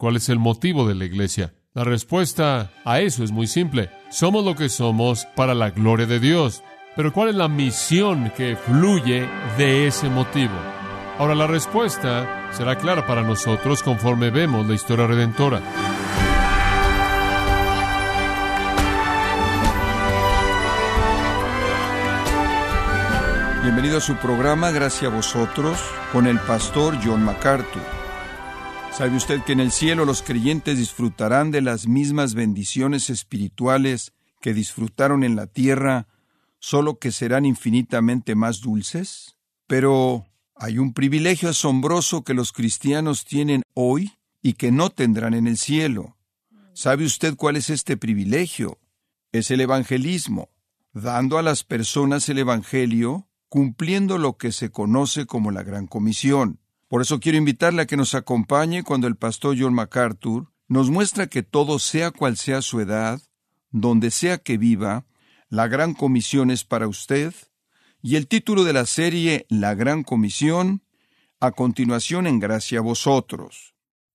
¿Cuál es el motivo de la iglesia? La respuesta a eso es muy simple. Somos lo que somos para la gloria de Dios. Pero ¿cuál es la misión que fluye de ese motivo? Ahora la respuesta será clara para nosotros conforme vemos la historia redentora. Bienvenido a su programa Gracias a vosotros con el pastor John MacArthur. ¿Sabe usted que en el cielo los creyentes disfrutarán de las mismas bendiciones espirituales que disfrutaron en la tierra, solo que serán infinitamente más dulces? Pero hay un privilegio asombroso que los cristianos tienen hoy y que no tendrán en el cielo. ¿Sabe usted cuál es este privilegio? Es el evangelismo, dando a las personas el Evangelio cumpliendo lo que se conoce como la Gran Comisión. Por eso quiero invitarle a que nos acompañe cuando el pastor John MacArthur nos muestra que todo sea cual sea su edad, donde sea que viva, la Gran Comisión es para usted, y el título de la serie La Gran Comisión, a continuación en gracia a vosotros.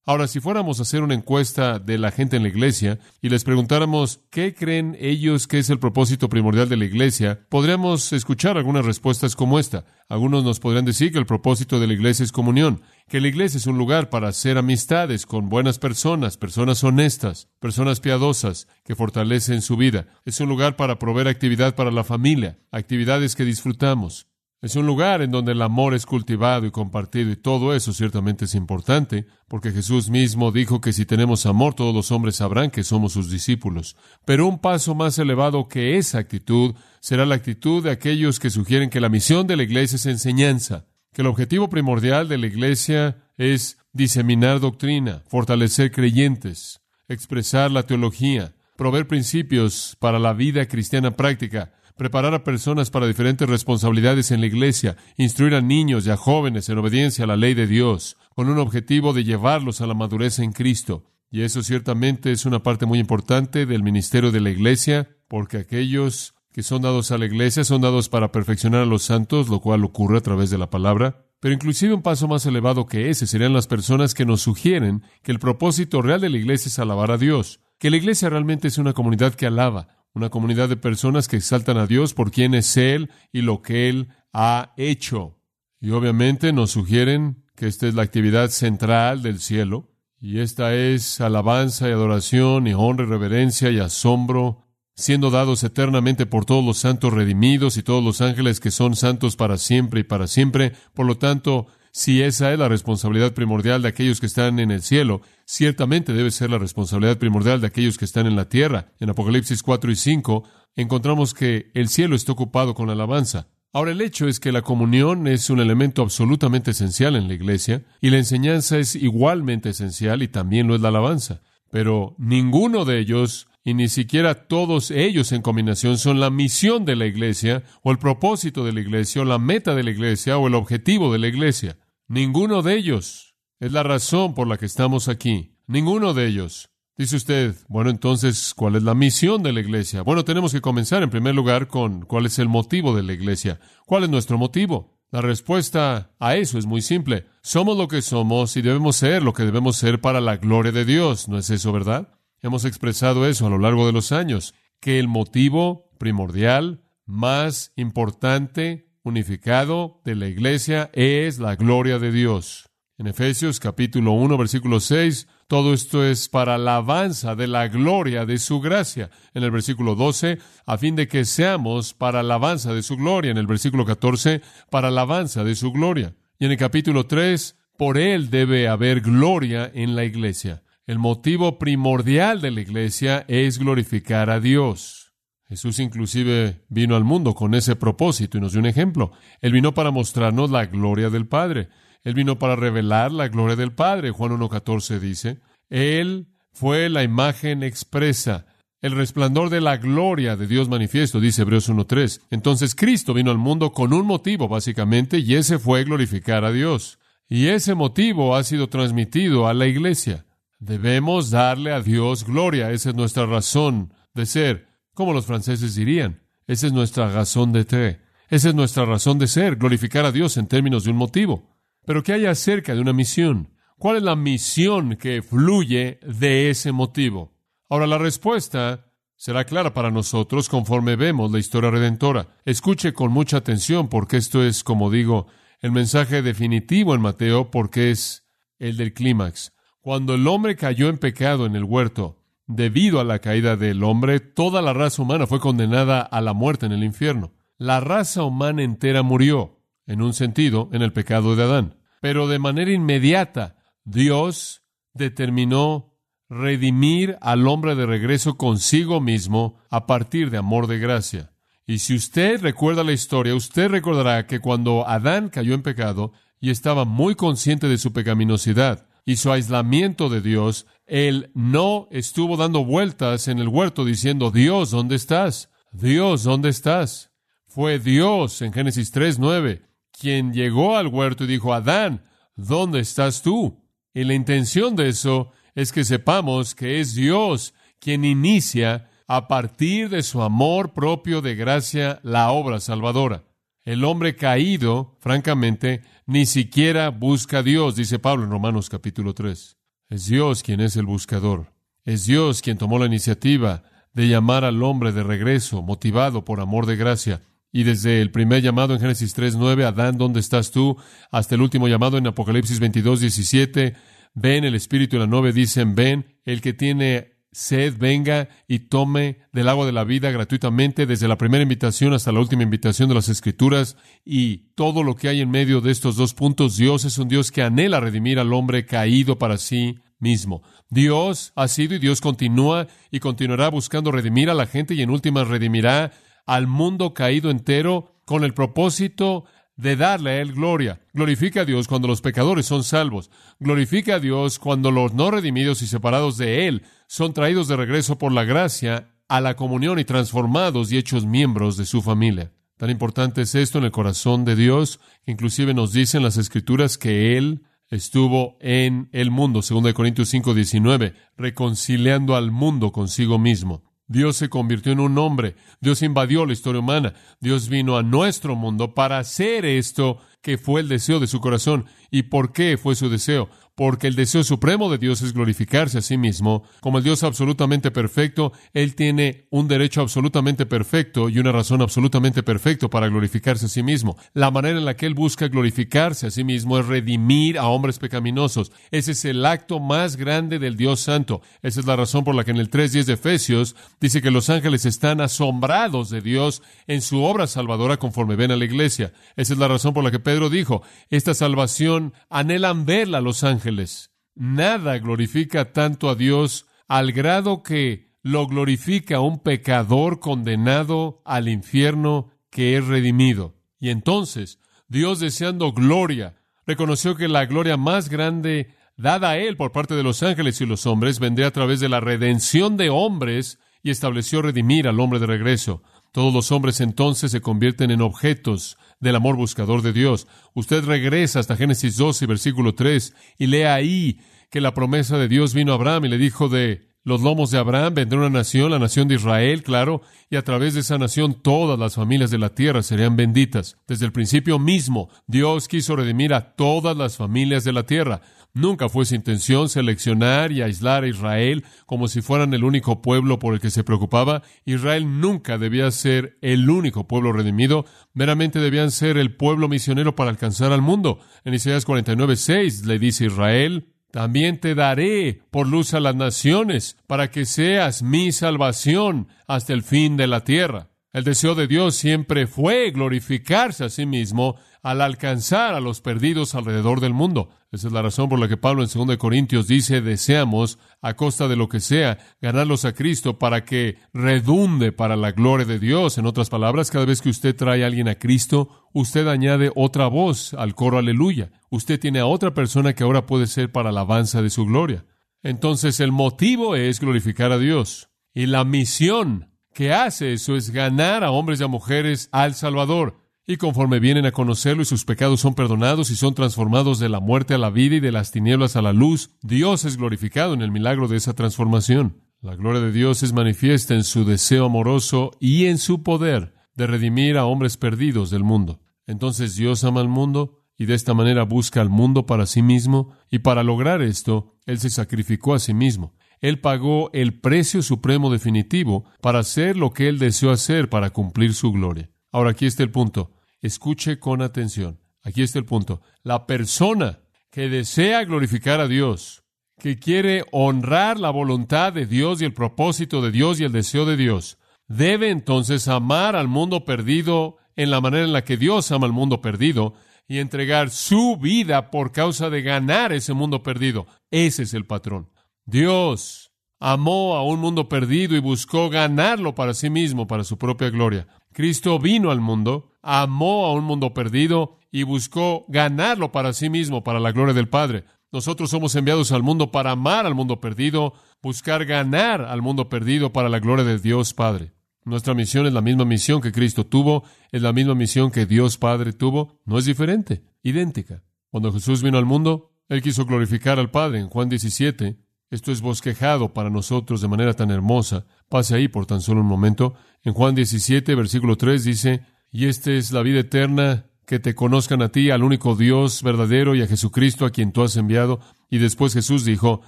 Ahora, si fuéramos a hacer una encuesta de la gente en la iglesia y les preguntáramos qué creen ellos que es el propósito primordial de la iglesia, podríamos escuchar algunas respuestas como esta. Algunos nos podrían decir que el propósito de la iglesia es comunión, que la iglesia es un lugar para hacer amistades con buenas personas, personas honestas, personas piadosas que fortalecen su vida. Es un lugar para proveer actividad para la familia, actividades que disfrutamos. Es un lugar en donde el amor es cultivado y compartido y todo eso ciertamente es importante, porque Jesús mismo dijo que si tenemos amor todos los hombres sabrán que somos sus discípulos. Pero un paso más elevado que esa actitud será la actitud de aquellos que sugieren que la misión de la iglesia es enseñanza, que el objetivo primordial de la iglesia es diseminar doctrina, fortalecer creyentes, expresar la teología, proveer principios para la vida cristiana práctica, preparar a personas para diferentes responsabilidades en la iglesia, instruir a niños y a jóvenes en obediencia a la ley de Dios, con un objetivo de llevarlos a la madurez en Cristo. Y eso ciertamente es una parte muy importante del ministerio de la iglesia, porque aquellos que son dados a la iglesia son dados para perfeccionar a los santos, lo cual ocurre a través de la palabra. Pero inclusive un paso más elevado que ese serían las personas que nos sugieren que el propósito real de la iglesia es alabar a Dios, que la iglesia realmente es una comunidad que alaba, una comunidad de personas que exaltan a Dios por quién es Él y lo que Él ha hecho. Y obviamente nos sugieren que esta es la actividad central del cielo, y esta es alabanza y adoración y honra y reverencia y asombro, siendo dados eternamente por todos los santos redimidos y todos los ángeles que son santos para siempre y para siempre. Por lo tanto, si esa es la responsabilidad primordial de aquellos que están en el cielo, ciertamente debe ser la responsabilidad primordial de aquellos que están en la tierra. En Apocalipsis 4 y 5 encontramos que el cielo está ocupado con alabanza. Ahora el hecho es que la comunión es un elemento absolutamente esencial en la iglesia y la enseñanza es igualmente esencial y también lo es la alabanza. Pero ninguno de ellos y ni siquiera todos ellos en combinación son la misión de la iglesia o el propósito de la iglesia o la meta de la iglesia o el objetivo de la iglesia. Ninguno de ellos es la razón por la que estamos aquí. Ninguno de ellos. Dice usted, bueno, entonces, ¿cuál es la misión de la iglesia? Bueno, tenemos que comenzar en primer lugar con cuál es el motivo de la iglesia. ¿Cuál es nuestro motivo? La respuesta a eso es muy simple. Somos lo que somos y debemos ser lo que debemos ser para la gloria de Dios. ¿No es eso verdad? Hemos expresado eso a lo largo de los años, que el motivo primordial, más importante, unificado de la iglesia es la gloria de Dios. En Efesios capítulo 1 versículo 6, todo esto es para la alabanza de la gloria de su gracia. En el versículo 12, a fin de que seamos para la alabanza de su gloria. En el versículo 14, para la alabanza de su gloria. Y en el capítulo 3, por él debe haber gloria en la iglesia. El motivo primordial de la iglesia es glorificar a Dios. Jesús inclusive vino al mundo con ese propósito y nos dio un ejemplo. Él vino para mostrarnos la gloria del Padre. Él vino para revelar la gloria del Padre. Juan 1.14 dice, Él fue la imagen expresa, el resplandor de la gloria de Dios manifiesto, dice Hebreos 1.3. Entonces Cristo vino al mundo con un motivo, básicamente, y ese fue glorificar a Dios. Y ese motivo ha sido transmitido a la iglesia. Debemos darle a Dios gloria. Esa es nuestra razón de ser. Como los franceses dirían, esa es nuestra razón de ser. Esa es nuestra razón de ser, glorificar a Dios en términos de un motivo. Pero ¿qué hay acerca de una misión? ¿Cuál es la misión que fluye de ese motivo? Ahora, la respuesta será clara para nosotros conforme vemos la historia redentora. Escuche con mucha atención porque esto es, como digo, el mensaje definitivo en Mateo porque es el del clímax. Cuando el hombre cayó en pecado en el huerto, debido a la caída del hombre, toda la raza humana fue condenada a la muerte en el infierno. La raza humana entera murió, en un sentido, en el pecado de Adán. Pero de manera inmediata, Dios determinó redimir al hombre de regreso consigo mismo a partir de amor de gracia. Y si usted recuerda la historia, usted recordará que cuando Adán cayó en pecado y estaba muy consciente de su pecaminosidad y su aislamiento de Dios, él no estuvo dando vueltas en el huerto diciendo, Dios, ¿dónde estás? Dios, ¿dónde estás? Fue Dios en Génesis 3.9 quien llegó al huerto y dijo, Adán, ¿dónde estás tú? Y la intención de eso es que sepamos que es Dios quien inicia a partir de su amor propio de gracia la obra salvadora. El hombre caído, francamente, ni siquiera busca a Dios, dice Pablo en Romanos capítulo 3. Es Dios quien es el buscador. Es Dios quien tomó la iniciativa de llamar al hombre de regreso, motivado por amor de gracia. Y desde el primer llamado en Génesis 3.9, Adán, ¿dónde estás tú? Hasta el último llamado en Apocalipsis 22.17, ven, el Espíritu y la nube dicen, ven, el que tiene sed, venga y tome del agua de la vida gratuitamente, desde la primera invitación hasta la última invitación de las Escrituras, y todo lo que hay en medio de estos dos puntos, Dios es un Dios que anhela redimir al hombre caído para sí mismo. Dios ha sido y Dios continúa y continuará buscando redimir a la gente y en últimas redimirá al mundo caído entero con el propósito de darle a Él gloria. Glorifica a Dios cuando los pecadores son salvos. Glorifica a Dios cuando los no redimidos y separados de Él son traídos de regreso por la gracia a la comunión y transformados y hechos miembros de su familia. Tan importante es esto en el corazón de Dios, que inclusive nos dicen las Escrituras que Él estuvo en el mundo, 2 Corintios 5, 19, reconciliando al mundo consigo mismo. Dios se convirtió en un hombre, Dios invadió la historia humana, Dios vino a nuestro mundo para hacer esto que fue el deseo de su corazón. ¿Y por qué fue su deseo? porque el deseo supremo de Dios es glorificarse a sí mismo. Como el Dios absolutamente perfecto, Él tiene un derecho absolutamente perfecto y una razón absolutamente perfecta para glorificarse a sí mismo. La manera en la que Él busca glorificarse a sí mismo es redimir a hombres pecaminosos. Ese es el acto más grande del Dios Santo. Esa es la razón por la que en el 3.10 de Efesios dice que los ángeles están asombrados de Dios en su obra salvadora conforme ven a la iglesia. Esa es la razón por la que Pedro dijo, esta salvación anhelan verla los ángeles Nada glorifica tanto a Dios al grado que lo glorifica un pecador condenado al infierno que es redimido. Y entonces, Dios deseando gloria, reconoció que la gloria más grande dada a él por parte de los ángeles y los hombres vendría a través de la redención de hombres y estableció redimir al hombre de regreso. Todos los hombres entonces se convierten en objetos del amor buscador de Dios. Usted regresa hasta Génesis 12, versículo 3, y lee ahí que la promesa de Dios vino a Abraham y le dijo de los lomos de Abraham vendrá una nación, la nación de Israel, claro, y a través de esa nación todas las familias de la tierra serían benditas. Desde el principio mismo, Dios quiso redimir a todas las familias de la tierra. Nunca fue su intención seleccionar y aislar a Israel como si fueran el único pueblo por el que se preocupaba. Israel nunca debía ser el único pueblo redimido, meramente debían ser el pueblo misionero para alcanzar al mundo. En Isaías 49, 6 le dice Israel, también te daré por luz a las naciones, para que seas mi salvación hasta el fin de la tierra. El deseo de Dios siempre fue glorificarse a sí mismo al alcanzar a los perdidos alrededor del mundo. Esa es la razón por la que Pablo en 2 Corintios dice, deseamos, a costa de lo que sea, ganarlos a Cristo para que redunde para la gloria de Dios. En otras palabras, cada vez que usted trae a alguien a Cristo, usted añade otra voz al coro aleluya. Usted tiene a otra persona que ahora puede ser para la alabanza de su gloria. Entonces el motivo es glorificar a Dios. Y la misión que hace eso es ganar a hombres y a mujeres al Salvador. Y conforme vienen a conocerlo y sus pecados son perdonados y son transformados de la muerte a la vida y de las tinieblas a la luz, Dios es glorificado en el milagro de esa transformación. La gloria de Dios es manifiesta en su deseo amoroso y en su poder de redimir a hombres perdidos del mundo. Entonces Dios ama al mundo y de esta manera busca al mundo para sí mismo, y para lograr esto, Él se sacrificó a sí mismo. Él pagó el precio supremo definitivo para hacer lo que Él deseó hacer para cumplir su gloria. Ahora aquí está el punto. Escuche con atención. Aquí está el punto. La persona que desea glorificar a Dios, que quiere honrar la voluntad de Dios y el propósito de Dios y el deseo de Dios, debe entonces amar al mundo perdido en la manera en la que Dios ama al mundo perdido y entregar su vida por causa de ganar ese mundo perdido. Ese es el patrón. Dios amó a un mundo perdido y buscó ganarlo para sí mismo, para su propia gloria. Cristo vino al mundo, amó a un mundo perdido y buscó ganarlo para sí mismo, para la gloria del Padre. Nosotros somos enviados al mundo para amar al mundo perdido, buscar ganar al mundo perdido para la gloria de Dios Padre. Nuestra misión es la misma misión que Cristo tuvo, es la misma misión que Dios Padre tuvo, no es diferente, idéntica. Cuando Jesús vino al mundo, Él quiso glorificar al Padre. En Juan 17, esto es bosquejado para nosotros de manera tan hermosa. Pase ahí por tan solo un momento. En Juan 17, versículo 3 dice, y esta es la vida eterna, que te conozcan a ti, al único Dios verdadero y a Jesucristo a quien tú has enviado. Y después Jesús dijo,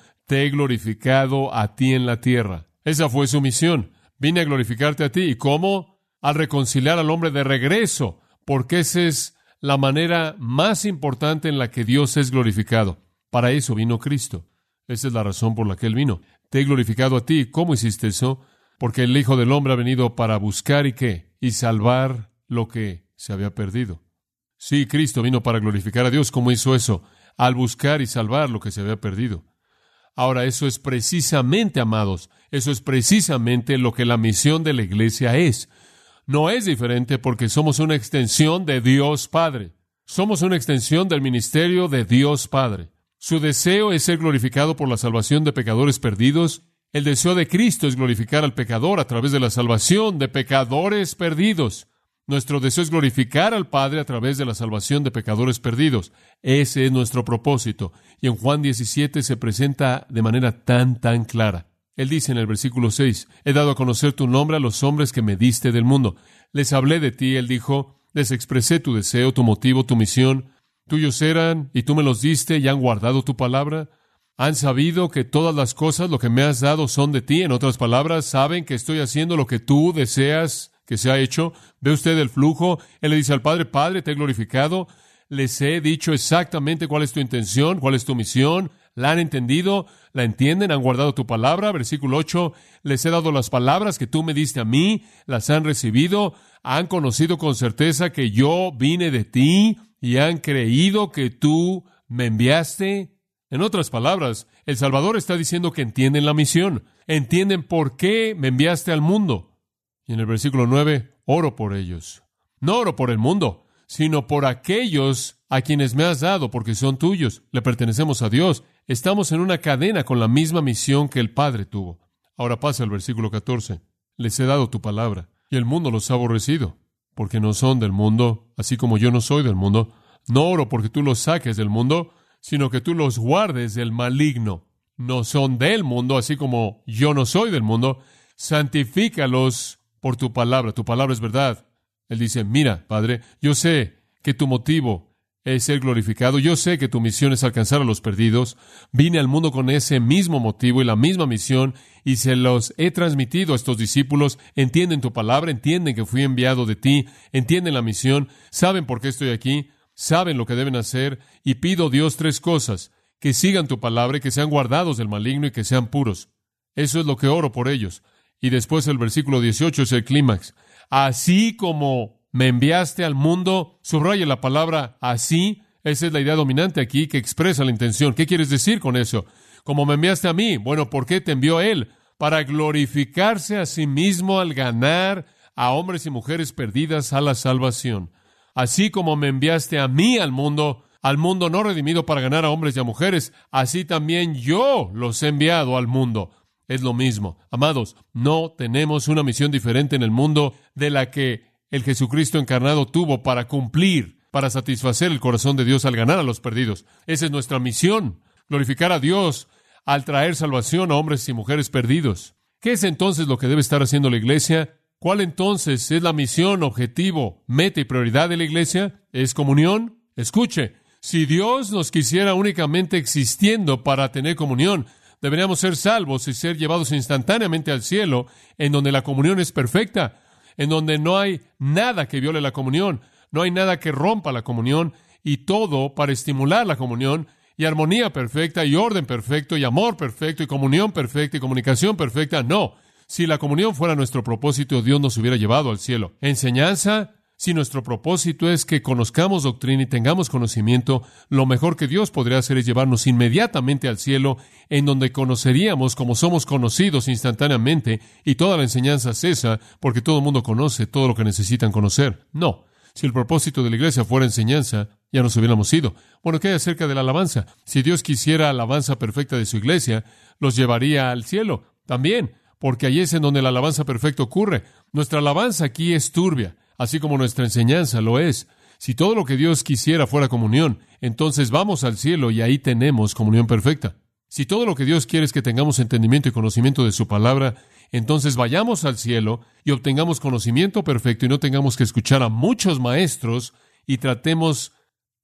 te he glorificado a ti en la tierra. Esa fue su misión. Vine a glorificarte a ti. ¿Y cómo? Al reconciliar al hombre de regreso, porque esa es la manera más importante en la que Dios es glorificado. Para eso vino Cristo. Esa es la razón por la que Él vino. Te he glorificado a ti. ¿Cómo hiciste eso? Porque el Hijo del Hombre ha venido para buscar y qué? Y salvar lo que se había perdido. Sí, Cristo vino para glorificar a Dios. ¿Cómo hizo eso? Al buscar y salvar lo que se había perdido. Ahora, eso es precisamente, amados, eso es precisamente lo que la misión de la iglesia es. No es diferente porque somos una extensión de Dios Padre. Somos una extensión del ministerio de Dios Padre. Su deseo es ser glorificado por la salvación de pecadores perdidos. El deseo de Cristo es glorificar al pecador a través de la salvación de pecadores perdidos. Nuestro deseo es glorificar al Padre a través de la salvación de pecadores perdidos. Ese es nuestro propósito. Y en Juan 17 se presenta de manera tan, tan clara. Él dice en el versículo 6, He dado a conocer tu nombre a los hombres que me diste del mundo. Les hablé de ti, él dijo, les expresé tu deseo, tu motivo, tu misión. Tuyos eran, y tú me los diste, y han guardado tu palabra. Han sabido que todas las cosas, lo que me has dado, son de ti. En otras palabras, saben que estoy haciendo lo que tú deseas que se ha hecho. ¿Ve usted el flujo? Él le dice al Padre, Padre, te he glorificado. Les he dicho exactamente cuál es tu intención, cuál es tu misión. La han entendido, la entienden, han guardado tu palabra. Versículo 8, les he dado las palabras que tú me diste a mí, las han recibido, han conocido con certeza que yo vine de ti y han creído que tú me enviaste. En otras palabras, el Salvador está diciendo que entienden la misión, entienden por qué me enviaste al mundo. Y en el versículo 9, oro por ellos. No oro por el mundo, sino por aquellos a quienes me has dado, porque son tuyos. Le pertenecemos a Dios. Estamos en una cadena con la misma misión que el Padre tuvo. Ahora pasa el versículo 14. Les he dado tu palabra, y el mundo los ha aborrecido, porque no son del mundo, así como yo no soy del mundo. No oro porque tú los saques del mundo, sino que tú los guardes del maligno. No son del mundo, así como yo no soy del mundo. Santifícalos por tu palabra. Tu palabra es verdad. Él dice, mira, Padre, yo sé que tu motivo es ser glorificado. Yo sé que tu misión es alcanzar a los perdidos. Vine al mundo con ese mismo motivo y la misma misión y se los he transmitido a estos discípulos. Entienden tu palabra, entienden que fui enviado de ti, entienden la misión, saben por qué estoy aquí, saben lo que deben hacer y pido Dios tres cosas, que sigan tu palabra que sean guardados del maligno y que sean puros. Eso es lo que oro por ellos. Y después el versículo 18 es el clímax. Así como me enviaste al mundo, subraya la palabra así, esa es la idea dominante aquí que expresa la intención. ¿Qué quieres decir con eso? Como me enviaste a mí, bueno, ¿por qué te envió Él? Para glorificarse a sí mismo al ganar a hombres y mujeres perdidas a la salvación. Así como me enviaste a mí al mundo, al mundo no redimido para ganar a hombres y a mujeres, así también yo los he enviado al mundo es lo mismo. Amados, no tenemos una misión diferente en el mundo de la que el Jesucristo encarnado tuvo para cumplir, para satisfacer el corazón de Dios al ganar a los perdidos. Esa es nuestra misión, glorificar a Dios al traer salvación a hombres y mujeres perdidos. ¿Qué es entonces lo que debe estar haciendo la iglesia? ¿Cuál entonces es la misión, objetivo, meta y prioridad de la iglesia? ¿Es comunión? Escuche, si Dios nos quisiera únicamente existiendo para tener comunión, deberíamos ser salvos y ser llevados instantáneamente al cielo, en donde la comunión es perfecta, en donde no hay nada que viole la comunión, no hay nada que rompa la comunión, y todo para estimular la comunión, y armonía perfecta, y orden perfecto, y amor perfecto, y comunión perfecta, y comunicación perfecta. No, si la comunión fuera nuestro propósito, Dios nos hubiera llevado al cielo. Enseñanza, si nuestro propósito es que conozcamos doctrina y tengamos conocimiento, lo mejor que Dios podría hacer es llevarnos inmediatamente al cielo, en donde conoceríamos como somos conocidos instantáneamente, y toda la enseñanza cesa, porque todo el mundo conoce todo lo que necesitan conocer. No. Si el propósito de la iglesia fuera enseñanza, ya nos hubiéramos ido. Bueno, ¿qué hay acerca de la alabanza? Si Dios quisiera alabanza perfecta de su iglesia, los llevaría al cielo también, porque allí es en donde la alabanza perfecta ocurre. Nuestra alabanza aquí es turbia así como nuestra enseñanza lo es. Si todo lo que Dios quisiera fuera comunión, entonces vamos al cielo y ahí tenemos comunión perfecta. Si todo lo que Dios quiere es que tengamos entendimiento y conocimiento de su palabra, entonces vayamos al cielo y obtengamos conocimiento perfecto y no tengamos que escuchar a muchos maestros y tratemos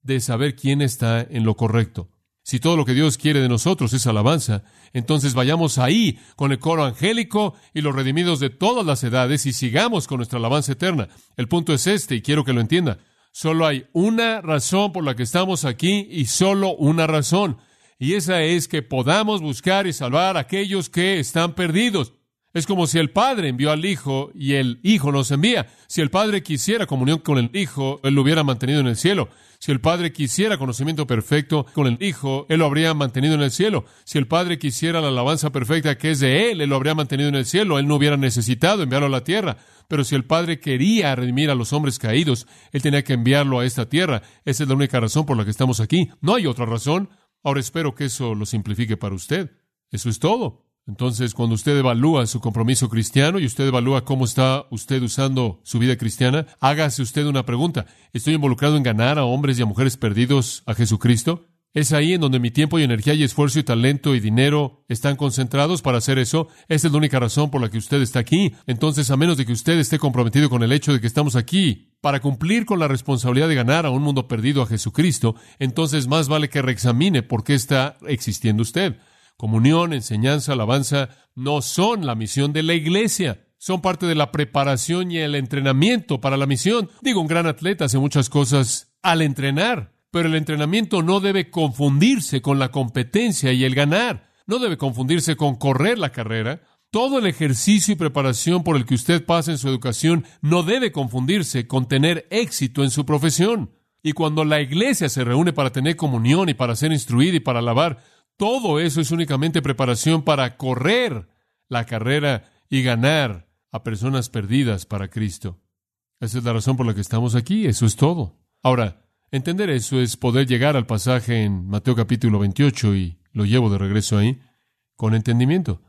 de saber quién está en lo correcto. Si todo lo que Dios quiere de nosotros es alabanza, entonces vayamos ahí con el coro angélico y los redimidos de todas las edades y sigamos con nuestra alabanza eterna. El punto es este y quiero que lo entienda. Solo hay una razón por la que estamos aquí y solo una razón. Y esa es que podamos buscar y salvar a aquellos que están perdidos. Es como si el Padre envió al Hijo y el Hijo nos envía. Si el Padre quisiera comunión con el Hijo, Él lo hubiera mantenido en el cielo. Si el Padre quisiera conocimiento perfecto con el Hijo, Él lo habría mantenido en el cielo. Si el Padre quisiera la alabanza perfecta que es de Él, Él lo habría mantenido en el cielo. Él no hubiera necesitado enviarlo a la tierra. Pero si el Padre quería redimir a los hombres caídos, Él tenía que enviarlo a esta tierra. Esa es la única razón por la que estamos aquí. No hay otra razón. Ahora espero que eso lo simplifique para usted. Eso es todo. Entonces, cuando usted evalúa su compromiso cristiano y usted evalúa cómo está usted usando su vida cristiana, hágase usted una pregunta. ¿Estoy involucrado en ganar a hombres y a mujeres perdidos a Jesucristo? ¿Es ahí en donde mi tiempo y energía y esfuerzo y talento y dinero están concentrados para hacer eso? Esa es la única razón por la que usted está aquí. Entonces, a menos de que usted esté comprometido con el hecho de que estamos aquí para cumplir con la responsabilidad de ganar a un mundo perdido a Jesucristo, entonces más vale que reexamine por qué está existiendo usted. Comunión, enseñanza, alabanza no son la misión de la iglesia. Son parte de la preparación y el entrenamiento para la misión. Digo, un gran atleta hace muchas cosas al entrenar, pero el entrenamiento no debe confundirse con la competencia y el ganar. No debe confundirse con correr la carrera. Todo el ejercicio y preparación por el que usted pasa en su educación no debe confundirse con tener éxito en su profesión. Y cuando la iglesia se reúne para tener comunión y para ser instruida y para alabar, todo eso es únicamente preparación para correr la carrera y ganar a personas perdidas para Cristo. Esa es la razón por la que estamos aquí, eso es todo. Ahora, entender eso es poder llegar al pasaje en Mateo capítulo 28 y lo llevo de regreso ahí con entendimiento.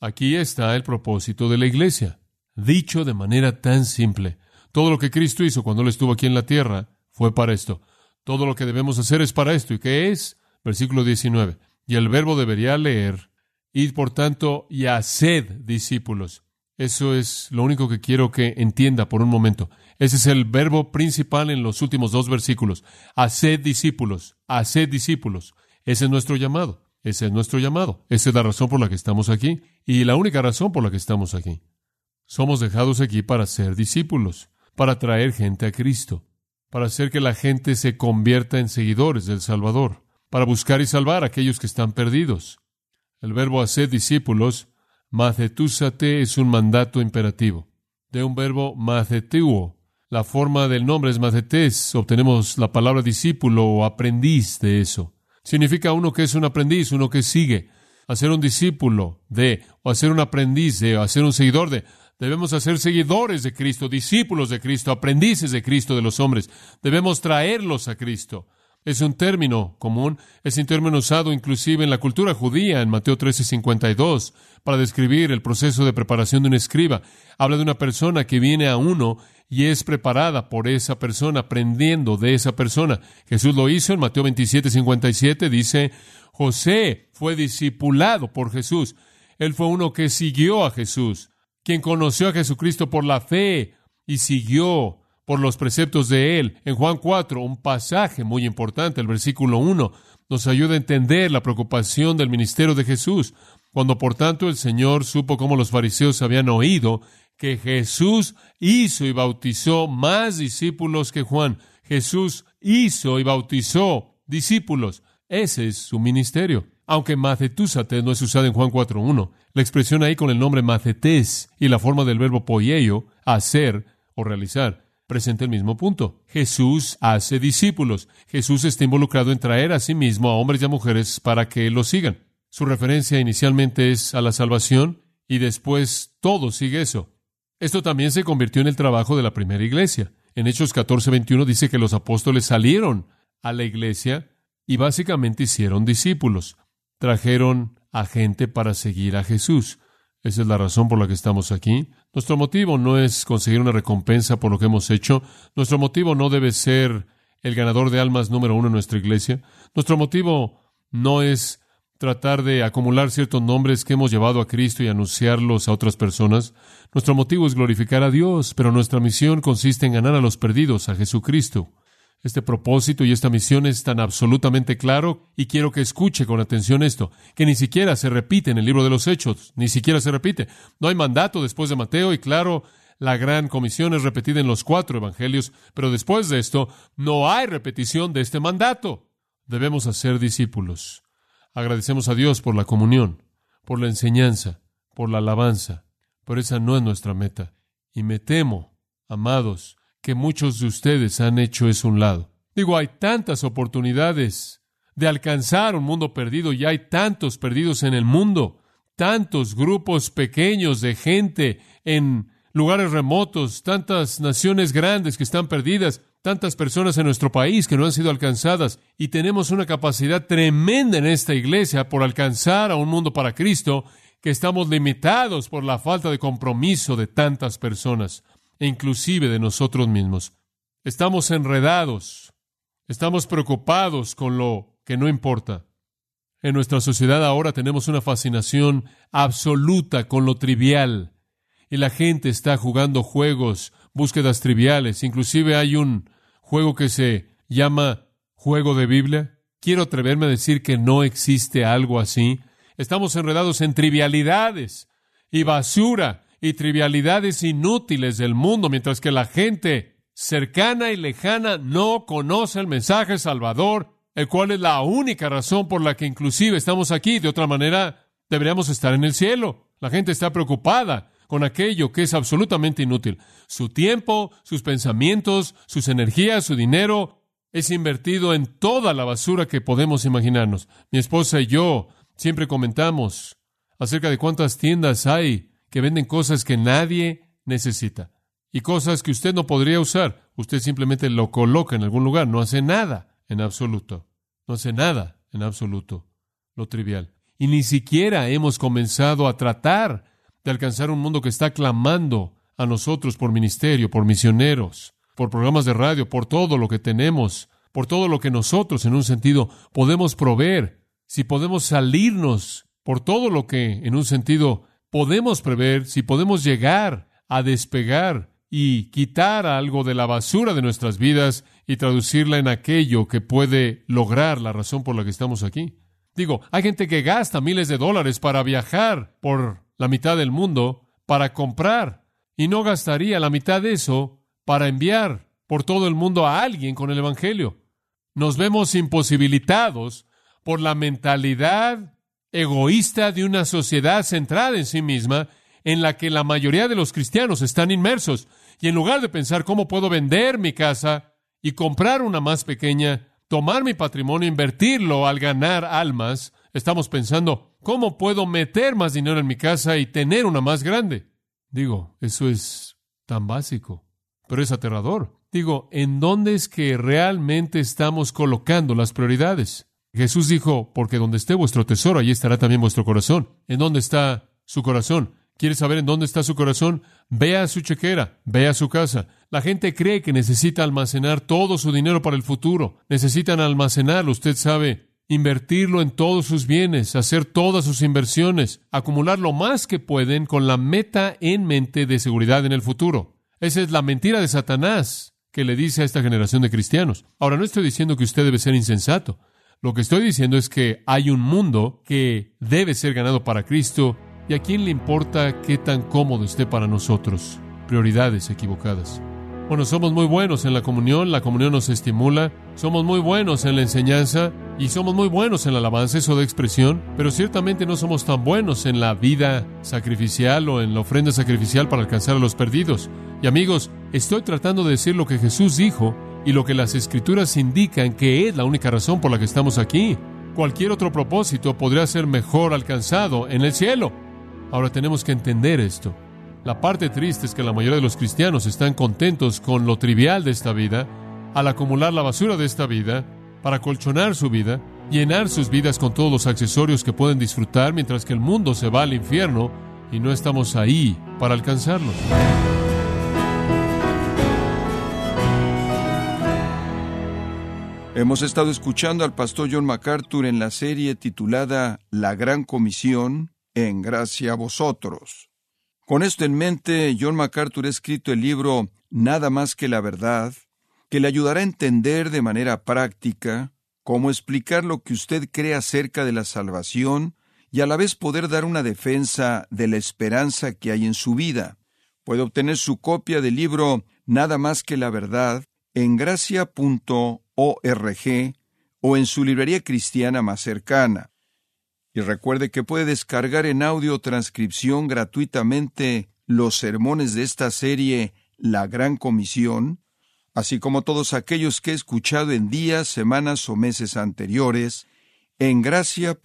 Aquí está el propósito de la iglesia, dicho de manera tan simple. Todo lo que Cristo hizo cuando Él estuvo aquí en la tierra fue para esto. Todo lo que debemos hacer es para esto. ¿Y qué es? Versículo 19. Y el verbo debería leer, id por tanto y haced discípulos. Eso es lo único que quiero que entienda por un momento. Ese es el verbo principal en los últimos dos versículos. Haced discípulos, haced discípulos. Ese es nuestro llamado. Ese es nuestro llamado. Esa es la razón por la que estamos aquí y la única razón por la que estamos aquí. Somos dejados aquí para ser discípulos, para traer gente a Cristo, para hacer que la gente se convierta en seguidores del Salvador para buscar y salvar a aquellos que están perdidos. El verbo hacer discípulos, macetúsate, es un mandato imperativo. De un verbo macetuo. La forma del nombre es macetés. Obtenemos la palabra discípulo o aprendiz de eso. Significa uno que es un aprendiz, uno que sigue. Hacer un discípulo de, o hacer un aprendiz de, o hacer un seguidor de. Debemos hacer seguidores de Cristo, discípulos de Cristo, aprendices de Cristo de los hombres. Debemos traerlos a Cristo. Es un término común, es un término usado inclusive en la cultura judía en Mateo 13:52 para describir el proceso de preparación de un escriba. Habla de una persona que viene a uno y es preparada por esa persona, aprendiendo de esa persona. Jesús lo hizo en Mateo 27:57, dice, José fue discipulado por Jesús. Él fue uno que siguió a Jesús, quien conoció a Jesucristo por la fe y siguió por los preceptos de Él. En Juan 4, un pasaje muy importante, el versículo 1, nos ayuda a entender la preocupación del ministerio de Jesús. Cuando por tanto el Señor supo cómo los fariseos habían oído que Jesús hizo y bautizó más discípulos que Juan. Jesús hizo y bautizó discípulos. Ese es su ministerio. Aunque macetusates no es usada en Juan 4.1, la expresión ahí con el nombre macetes y la forma del verbo poieio, hacer o realizar, presenta el mismo punto. Jesús hace discípulos. Jesús está involucrado en traer a sí mismo a hombres y a mujeres para que lo sigan. Su referencia inicialmente es a la salvación y después todo sigue eso. Esto también se convirtió en el trabajo de la primera iglesia. En Hechos 14:21 dice que los apóstoles salieron a la iglesia y básicamente hicieron discípulos. Trajeron a gente para seguir a Jesús. Esa es la razón por la que estamos aquí. Nuestro motivo no es conseguir una recompensa por lo que hemos hecho. Nuestro motivo no debe ser el ganador de almas número uno en nuestra iglesia. Nuestro motivo no es tratar de acumular ciertos nombres que hemos llevado a Cristo y anunciarlos a otras personas. Nuestro motivo es glorificar a Dios, pero nuestra misión consiste en ganar a los perdidos, a Jesucristo. Este propósito y esta misión es tan absolutamente claro y quiero que escuche con atención esto, que ni siquiera se repite en el libro de los Hechos, ni siquiera se repite. No hay mandato después de Mateo y claro, la gran comisión es repetida en los cuatro evangelios, pero después de esto no hay repetición de este mandato. Debemos hacer discípulos. Agradecemos a Dios por la comunión, por la enseñanza, por la alabanza, pero esa no es nuestra meta. Y me temo, amados, que muchos de ustedes han hecho eso un lado. Digo, hay tantas oportunidades de alcanzar un mundo perdido y hay tantos perdidos en el mundo, tantos grupos pequeños de gente en lugares remotos, tantas naciones grandes que están perdidas, tantas personas en nuestro país que no han sido alcanzadas y tenemos una capacidad tremenda en esta iglesia por alcanzar a un mundo para Cristo que estamos limitados por la falta de compromiso de tantas personas e inclusive de nosotros mismos. Estamos enredados, estamos preocupados con lo que no importa. En nuestra sociedad ahora tenemos una fascinación absoluta con lo trivial y la gente está jugando juegos, búsquedas triviales, inclusive hay un juego que se llama juego de Biblia? Quiero atreverme a decir que no existe algo así. Estamos enredados en trivialidades y basura y trivialidades inútiles del mundo, mientras que la gente cercana y lejana no conoce el mensaje salvador, el cual es la única razón por la que inclusive estamos aquí. De otra manera, deberíamos estar en el cielo. La gente está preocupada con aquello que es absolutamente inútil. Su tiempo, sus pensamientos, sus energías, su dinero es invertido en toda la basura que podemos imaginarnos. Mi esposa y yo siempre comentamos acerca de cuántas tiendas hay que venden cosas que nadie necesita y cosas que usted no podría usar. Usted simplemente lo coloca en algún lugar, no hace nada en absoluto. No hace nada en absoluto. Lo trivial. Y ni siquiera hemos comenzado a tratar de alcanzar un mundo que está clamando a nosotros por ministerio, por misioneros, por programas de radio, por todo lo que tenemos, por todo lo que nosotros, en un sentido, podemos proveer, si podemos salirnos por todo lo que, en un sentido, podemos prever, si podemos llegar a despegar y quitar algo de la basura de nuestras vidas y traducirla en aquello que puede lograr la razón por la que estamos aquí. Digo, hay gente que gasta miles de dólares para viajar por la mitad del mundo para comprar y no gastaría la mitad de eso para enviar por todo el mundo a alguien con el Evangelio. Nos vemos imposibilitados por la mentalidad egoísta de una sociedad centrada en sí misma en la que la mayoría de los cristianos están inmersos. Y en lugar de pensar cómo puedo vender mi casa y comprar una más pequeña, tomar mi patrimonio, invertirlo al ganar almas, estamos pensando, ¿cómo puedo meter más dinero en mi casa y tener una más grande? Digo, eso es tan básico, pero es aterrador. Digo, ¿en dónde es que realmente estamos colocando las prioridades? Jesús dijo, porque donde esté vuestro tesoro, allí estará también vuestro corazón. ¿En dónde está su corazón? ¿Quieres saber en dónde está su corazón? Vea su chequera, vea su casa. La gente cree que necesita almacenar todo su dinero para el futuro. Necesitan almacenarlo, usted sabe, invertirlo en todos sus bienes, hacer todas sus inversiones, acumular lo más que pueden con la meta en mente de seguridad en el futuro. Esa es la mentira de Satanás. que le dice a esta generación de cristianos. Ahora, no estoy diciendo que usted debe ser insensato. Lo que estoy diciendo es que hay un mundo que debe ser ganado para Cristo y a quién le importa qué tan cómodo esté para nosotros. Prioridades equivocadas. Bueno, somos muy buenos en la comunión, la comunión nos estimula, somos muy buenos en la enseñanza y somos muy buenos en la alabanza, eso de expresión, pero ciertamente no somos tan buenos en la vida sacrificial o en la ofrenda sacrificial para alcanzar a los perdidos. Y amigos, estoy tratando de decir lo que Jesús dijo y lo que las escrituras indican que es la única razón por la que estamos aquí. Cualquier otro propósito podría ser mejor alcanzado en el cielo. Ahora tenemos que entender esto. La parte triste es que la mayoría de los cristianos están contentos con lo trivial de esta vida, al acumular la basura de esta vida, para colchonar su vida, llenar sus vidas con todos los accesorios que pueden disfrutar, mientras que el mundo se va al infierno y no estamos ahí para alcanzarlos. Hemos estado escuchando al pastor John MacArthur en la serie titulada La Gran Comisión, en gracia a vosotros. Con esto en mente, John MacArthur ha escrito el libro Nada más que la verdad, que le ayudará a entender de manera práctica cómo explicar lo que usted cree acerca de la salvación y a la vez poder dar una defensa de la esperanza que hay en su vida. Puede obtener su copia del libro Nada más que la verdad en gracia.org o en su librería cristiana más cercana. Y recuerde que puede descargar en audio transcripción gratuitamente los sermones de esta serie La Gran Comisión, así como todos aquellos que he escuchado en días, semanas o meses anteriores, en gracia.org.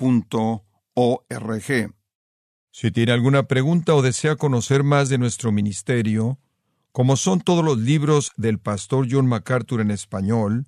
Si tiene alguna pregunta o desea conocer más de nuestro ministerio, como son todos los libros del pastor John MacArthur en español,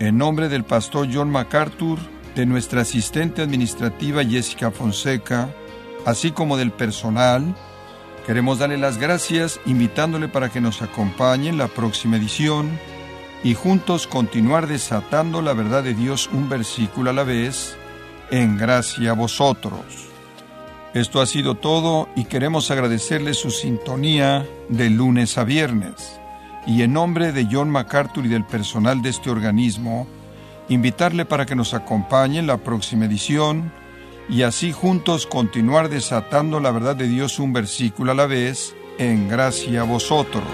En nombre del pastor John MacArthur, de nuestra asistente administrativa Jessica Fonseca, así como del personal, queremos darle las gracias invitándole para que nos acompañe en la próxima edición y juntos continuar desatando la verdad de Dios un versículo a la vez, en gracia a vosotros. Esto ha sido todo y queremos agradecerle su sintonía de lunes a viernes. Y en nombre de John MacArthur y del personal de este organismo, invitarle para que nos acompañe en la próxima edición y así juntos continuar desatando la verdad de Dios un versículo a la vez en gracia a vosotros.